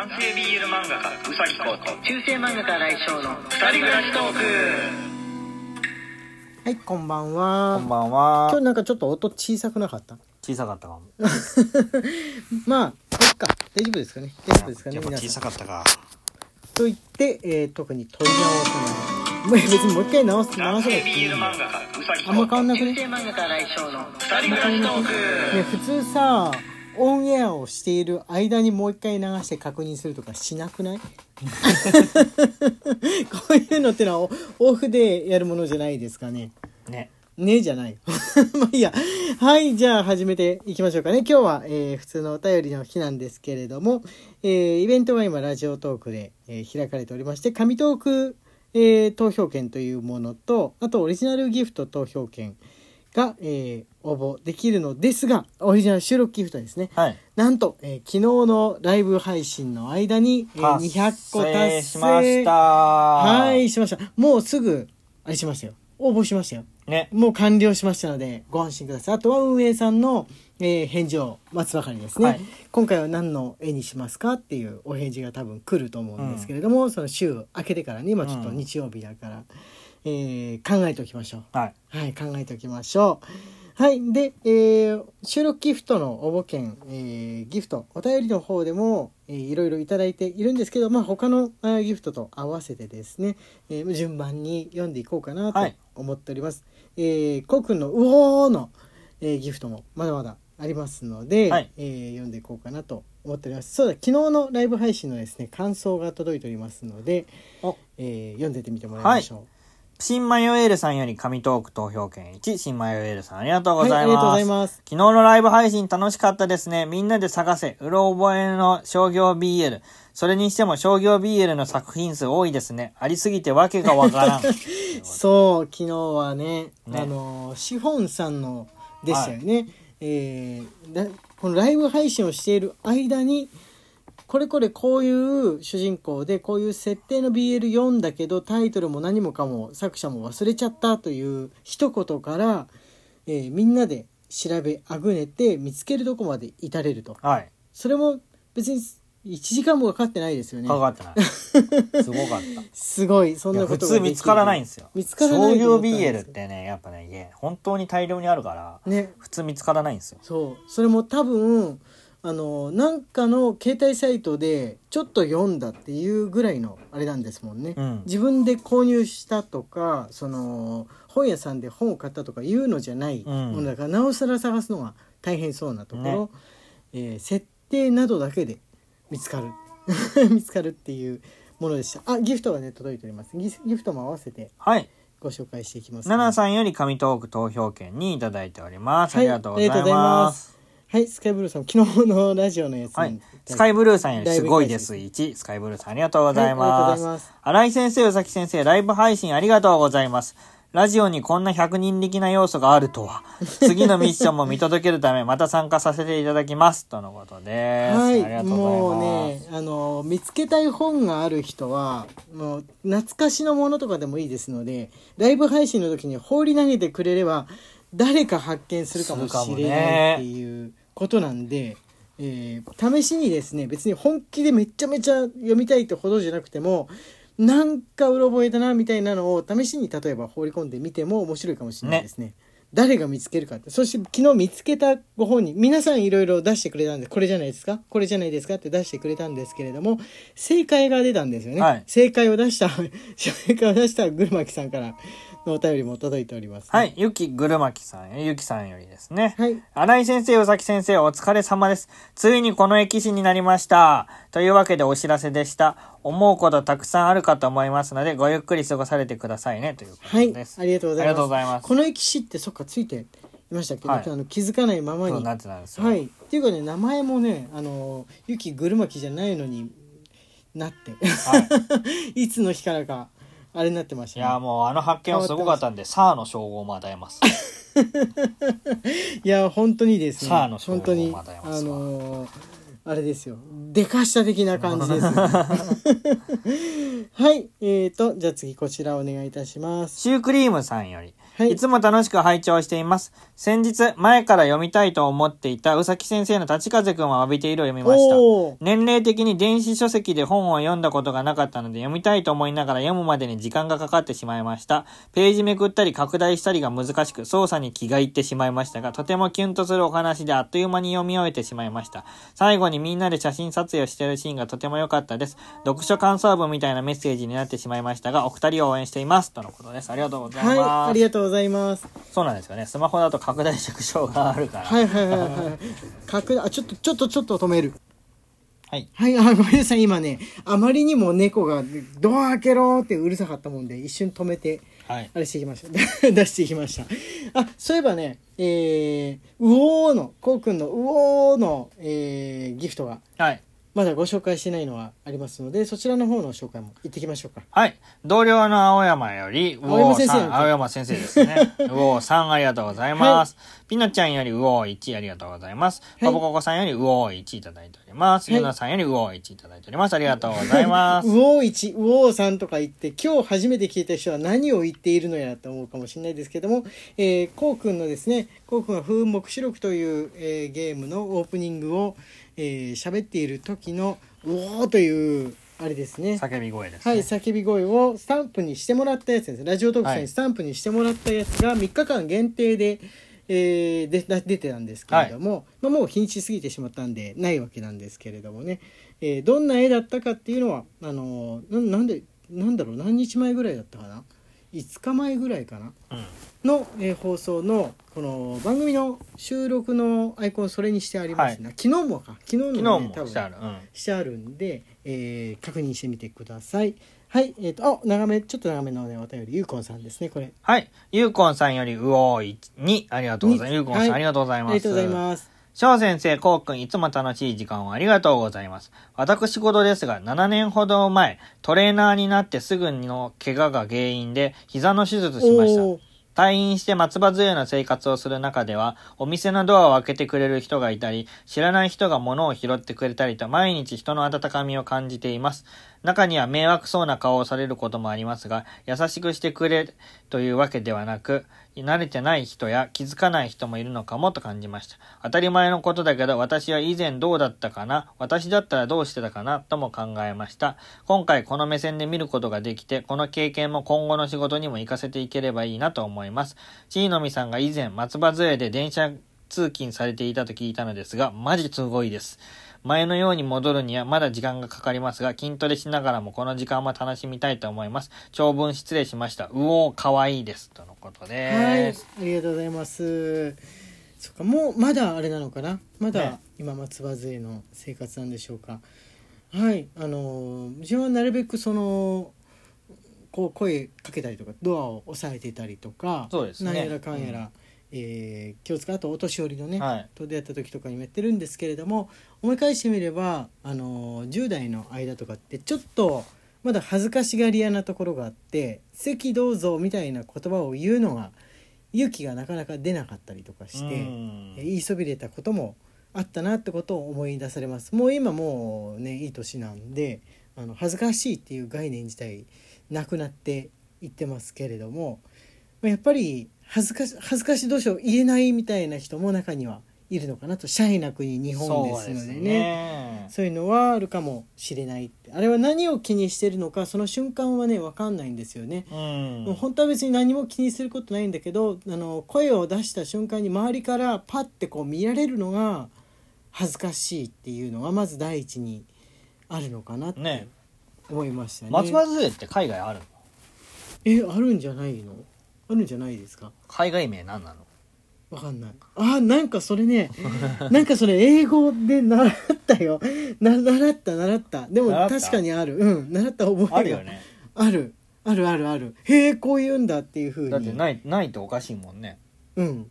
男性 BL 漫画家うさぎこと中世漫画家来翔の二人暮らしトーク。はいこんばんは。こんばん今は日。なんかちょっと音小さくなかった小さかったかも。まあそっか。大丈夫ですかね。大丈夫ですかねやっぱ小皆さん。さかったか。と言って、えー、特に問い直さないもう別にもう一回直す直さなくていい BL よ漫画家うさぎあんま変わんなく中ね世漫画家来翔の二人暮らしトーク。ね普通さオンエアをしている間にもう一回流して確認するとかしなくない？こういうのってのはオオフでやるものじゃないですかねね。ねじゃない。まあいいや。はい、じゃあ始めていきましょうかね。今日は、えー普通のお便りの日なんですけれども、えーイベントが今ラジオトークで、えー開かれておりまして、紙トーク、えー投票券というものと、あとオリジナルギフト投票券が、えー応募できるのですが、オリジナル収録ギフトですね。はい。なんと、えー昨日のライブ配信の間に、えー200個達成しました。は。はいしました。もうすぐ、あれしましたよ。応募しましたよ。ね。もう完了しましたのでご安心くださいあとは運営さんの、えー返事を待つばかりですね、はい今回は何の絵にしますかっていうお返事が多分来ると思うんですけれども、その週明けてからね今ちょっとうん日曜日だから、えー考えておきましょうはい。はい考えておきましょうはいで、えー収録ギフトの応募券、えーギフトお便りの方でも、えーいろいろいただいているんですけど、まあ、他のギフトと合わせてですね、えー順番に読んでいこうかなとはい思っております。えー、こうくんの「うおーの」えーギフトもまだまだありますので、はいえー読んでいこうかなと思っております。そうだ昨日のライブ配信のですね感想が届いておりますので、おえー読んでってみてもらいましょう。新マヨエールさんより紙トーク投票券1、新マヨエールさんありがとうございます。はいありがとうございます昨日のライブ配信楽しかったですね。みんなで探せ、うろ覚えの商業 BL。それにしても商業 BL の作品数多いですね。ありすぎてわけがわからん。そう昨日はねねあのシフォンさんのでしたよね、えーだこのライブ配信をしている間にこれこれこういう主人公でこういう設定の BL 読んだけどタイトルも何もかも作者も忘れちゃったという一言から、えーみんなで調べあぐねて見つけるとこまで至れるとはい。それも別に1時間もかかってないですよねかかってない。すごかった。すごいそんなことができる通見つからないんですよ。見つからない業 BL ってね、やっぱね、本当に大量にあるから、ね普通見つからないんですよ。そうそれも多分あのなんかの携帯サイトでちょっと読んだっていうぐらいのあれなんですもんね、うん。自分で購入したとかその本屋さんで本を買ったとかいうのじゃないうん。ものだから、なおさら探すのが大変そうなところ、ね。えー設定などだけで見つかる。見つかるっていうものでした。あギフトがね届いております。ギギフトも合わせてはい。ご紹介していきます、ナナさんより紙トーク投票券にいただいております。はい。ありがとうございます。はいスカイブルーさん昨日のラジオのやつにはい。スカイブルーさんよりすごいです。1。スカイブルーさんありがとうございはいありがとうごます。ざいます新井先生、宇崎先生、ライブ配信ありがとうございます。ラジオにこんな100人力な要素があるとは。次のミッションも見届けるため、また参加させていただきます。とのことです。はい、ありがとうごもうざいます。ね、あの見つけたい本がある人は、もう懐かしのものとかでもいいですので、ライブ配信の時に放り投げてくれれば、誰か発見するかもしれないっていうことなんで、えー試しにですね、別に本気でめちゃめちゃ読みたいってほどじゃなくても、なんかうろ覚えだなみたいなのを試しに例えば放り込んでみても面白いかもしれないですね。誰が見つけるかって。そして昨日見つけたご本人皆さんいろいろ出してくれたんでこれじゃないですか？これじゃないですかって出してくれたんですけれども正解が出たんですよね、はい。正解を出した 正解を出したぐるまきさんからのお便りも届いております、はい。ゆきぐるまきさん、ゆきさんよりですね。はい新井先生、宇崎先生、お疲れ様です。ついにこの駅士になりました。というわけでお知らせでした。思うことたくさんあるかと思いますので、ごゆっくり過ごされてくださいね。ということはいです。ありがとうございますありがとうございますこの駅士ってそっかついていましたっけ？ど、はいあの気づかないままにそうなってたんですよ。はいっていうかね名前もねあのゆきぐるまきじゃないのになって、、は いつの日からかあれになってましたね。いや、もうあの発見はすごかったんで、サーの称号も与えます。いや本当にですね。さあの称号本当にまたやあますわ。のーあれですよでかした的な感じです、はいえーとじゃあ次こちらお願いいたしますシュークリームさんより、はいいつも楽しく拝聴しています。先日、前から読みたいと思っていた宇崎先生の立風くんは浴びているを読みました。年齢的に電子書籍で本を読んだことがなかったので読みたいと思いながら読むまでに時間がかかってしまいました。ページめくったり拡大したりが難しく操作に気がいってしまいましたが、とてもキュンとするお話であっという間に読み終えてしまいました。最後にみんなで写真撮影をしているシーンがとても良かったです。読書感想文みたいなメッセージになってしまいましたが、お二人を応援しています。とのことです。ありがとうございます。はい、ありがとうございます。そうなんですよね。スマホだと拡大縮小があるから。はいはいはいはい。拡大、あ、ちょっと、ちょっと、ちょっと止める。はい。はい、あ、ごめんなさい、今ね、あまりにも猫が、ドア開けろってうるさかったもんで、一瞬止めて、はい。あれしてきました。出してきました。あ、そういえばね、えー、ウオーの、こうくんのウオーの、えー、ギフトが、はい。まだご紹介してないのはありますので、そちらの方の紹介も行ってきましょうか。はい。同僚の青山より、うおーさん、青山先生ですね。うおーさんありがとうございます。ピノちゃんよりうおー1ありがとうございます。はいパポココさんよりうおー1いただいております。はいゆなさんよりうおー1いただいております。ありがとうございます。ウオー1、ウオー3とか言って、今日初めて聞いた人は何を言っているのやと思うかもしれないですけども、えー、こうくんのですね、こうくんは風目視録という、えーゲームのオープニングを、えー喋っている時の、ウオーという、あれですね。叫び声です、ね。はい、叫び声をスタンプにしてもらったやつです。ラジオトークさんはいにスタンプにしてもらったやつが3日間限定で、えーでな出てたんですけれども、まあ、もう日にち過ぎてしまったんでないわけなんですけれどもね、えーどんな絵だったかっていうのはあのーななんでなんだろう何日前ぐらいだったかな？5日前ぐらいかなうん。の、えー放送のこの番組の収録のアイコンそれにしてありますね、昨日もか昨日の、ね、多分もしてある。うん。してあるんで、えー確認してみてください。はい、えっ、と、あ、長め、ちょっと長めのね、お便り、ゆうこんさんですね、これ。はい。ゆうこんさんよりうおー2ありがとうございます。にゆうこんさん、はいありがとうございます。ありがとうございます。翔先生、こうくん、いつも楽しい時間をありがとうございます。私事ですが、7年ほど前、トレーナーになってすぐの怪我が原因で、膝の手術しました。退院して松葉杖の生活をする中では、お店のドアを開けてくれる人がいたり、知らない人が物を拾ってくれたりと、毎日人の温かみを感じています。中には迷惑そうな顔をされることもありますが、優しくしてくれというわけではなく、慣れてない人や気づかない人もいるのかもと感じました。当たり前のことだけど、私は以前どうだったかな私だったらどうしてたかなとも考えました。今回この目線で見ることができて、この経験も今後の仕事にも活かせていければいいなと思います。ちいのみさんが以前松葉杖で電車通勤されていたと聞いたのですが、マジすごいです。前のように戻るにはまだ時間がかかりますが、筋トレしながらもこの時間も楽しみたいと思います。長文失礼しました。うおー、かわいいです。とのことはい、です。ありがとうございます。そっか、もう、まだあれなのかな？まだ、ね今、松葉杖の生活なんでしょうか？はい、あのー、自分はなるべくその、こう声かけたりとかドアを押さえてたりとかそうですねなんやらかんやら、うんえー気を使うあとお年寄りのね、はい。と出会った時とかにもやってるんですけれども思い返してみればあの10代の間とかってちょっとまだ恥ずかしがり屋なところがあって「席どうぞ」みたいな言葉を言うのが勇気がなかなか出なかったりとかして、言いそびれたこともあったなってことを思い出されます。もう今もうねいい年なんであの恥ずかしいっていう概念自体なくなっていってますけれどもまあやっぱり恥ずかし恥ずかしいどうしよう言えないみたいな人も中にはいるのかなと。シャイな国日本ですのでね。ね。そういうのはあるかもしれないあれは何を気にしてるのかその瞬間はね分かんないんですよね。うん。本当は別に何も気にすることないんだけどあの声を出した瞬間に周りからパッてこう見られるのが恥ずかしいっていうのがまず第一にあるのかなってね。思いましたね。松葉杖って海外あるの？えあるんじゃないの？あるんじゃないですか？海外名何なの？わかんない。あなんかそれね なんかそれ英語で習ったよ。な習った習った。でも確かにある。うん習った覚えがあるよねあるあるあるある。へえこう言うんだっていうふうに。だってないないとおかしいもんねうん。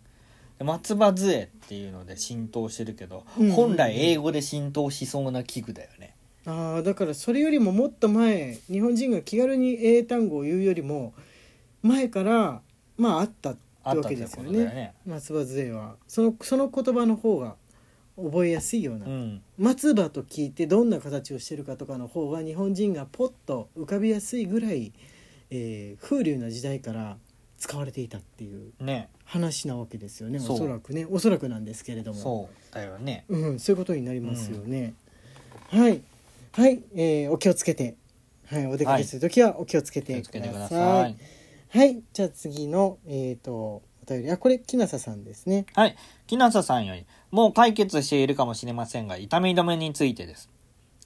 で松葉杖っていうので浸透してるけど、うん本来英語で浸透しそうな器具だよねああだからそれよりももっと前日本人が気軽に英単語を言うよりも前からまああったってわけですよね。ね。松葉杖は。そのその言葉の方が覚えやすいような、うん。松葉と聞いてどんな形をしてるかとかの方が日本人がポッと浮かびやすいぐらい、えー風流な時代から使われていたっていうね。話なわけですよね。そう。おそらくね。おそらくなんですけれども。そうだよね。うん、そういうことになりますよね。はい、はい、えーお気をつけて、はい、お出かけするときはお気をつけてください。ださいはい、じゃあ次のえっ、とお便り、あ、これ木下ささんですね。はい。木下さんよりもう解決しているかもしれませんが痛み止めについてです。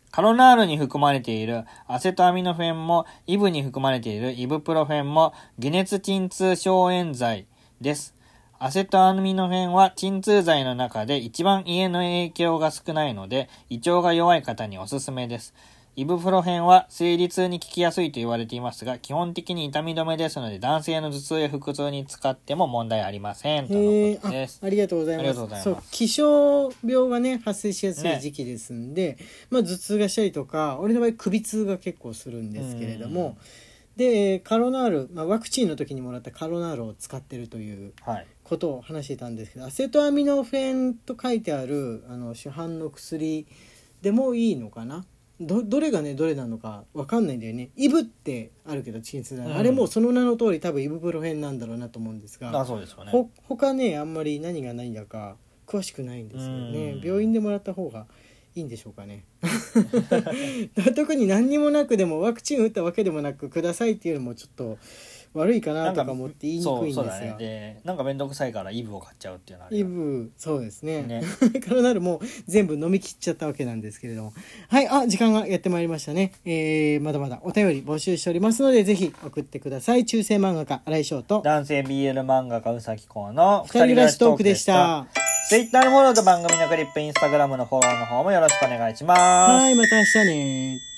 カロナールに含まれているアセトアミノフェンもイブに含まれているイブプロフェンも解熱鎮痛消炎剤です。アセトアミノフェンは鎮痛剤の中で一番家の影響が少ないので胃腸が弱い方におすすめです。イブプロフェンは生理痛に効きやすいと言われていますが基本的に痛み止めですので男性の頭痛や腹痛に使っても問題ありませんとのことです。ありがとうございます。ます。そう気象病がね発生しやすい時期ですんで、まあ頭痛がしたりとか俺の場合首痛が結構するんですけれどもでカロナール、まあ、ワクチンの時にもらったカロナールを使ってるというはい。ことを話していたんですけどアセトアミノフェンと書いてあるあの市販の薬でもいいのかなどどれがねどれなのかわかんないんだよね。イブってあるけど鎮痛剤、うん。あれもその名の通り多分イブプロフェンなんだろうなと思うんですがあそうですよね。ほ他ねあんまり何が何だか詳しくないんですよ。ねうん。病院でもらった方がいいんでしょうかね。特に何にもなくでもワクチン打ったわけでもなくくださいっていうのもちょっと悪いかなとか思って言いにくいんですそうそうだね。がでなんか面倒くさいからイブを買っちゃうっていうのはイよ。ブそうですね。ね。カロナールもう全部飲み切っちゃったわけなんですけれども。はいあ時間がやってまいりましたね。えー、まだまだお便り募集しておりますのでぜひ送ってください。中世漫画家新井翔と。男性 BL 漫画家うさきこうの二人暮らしトークでした。ツイッターのフォローと番組のクリップインスタグラムのフォローの方もよろしくお願いします。はいまた明日ね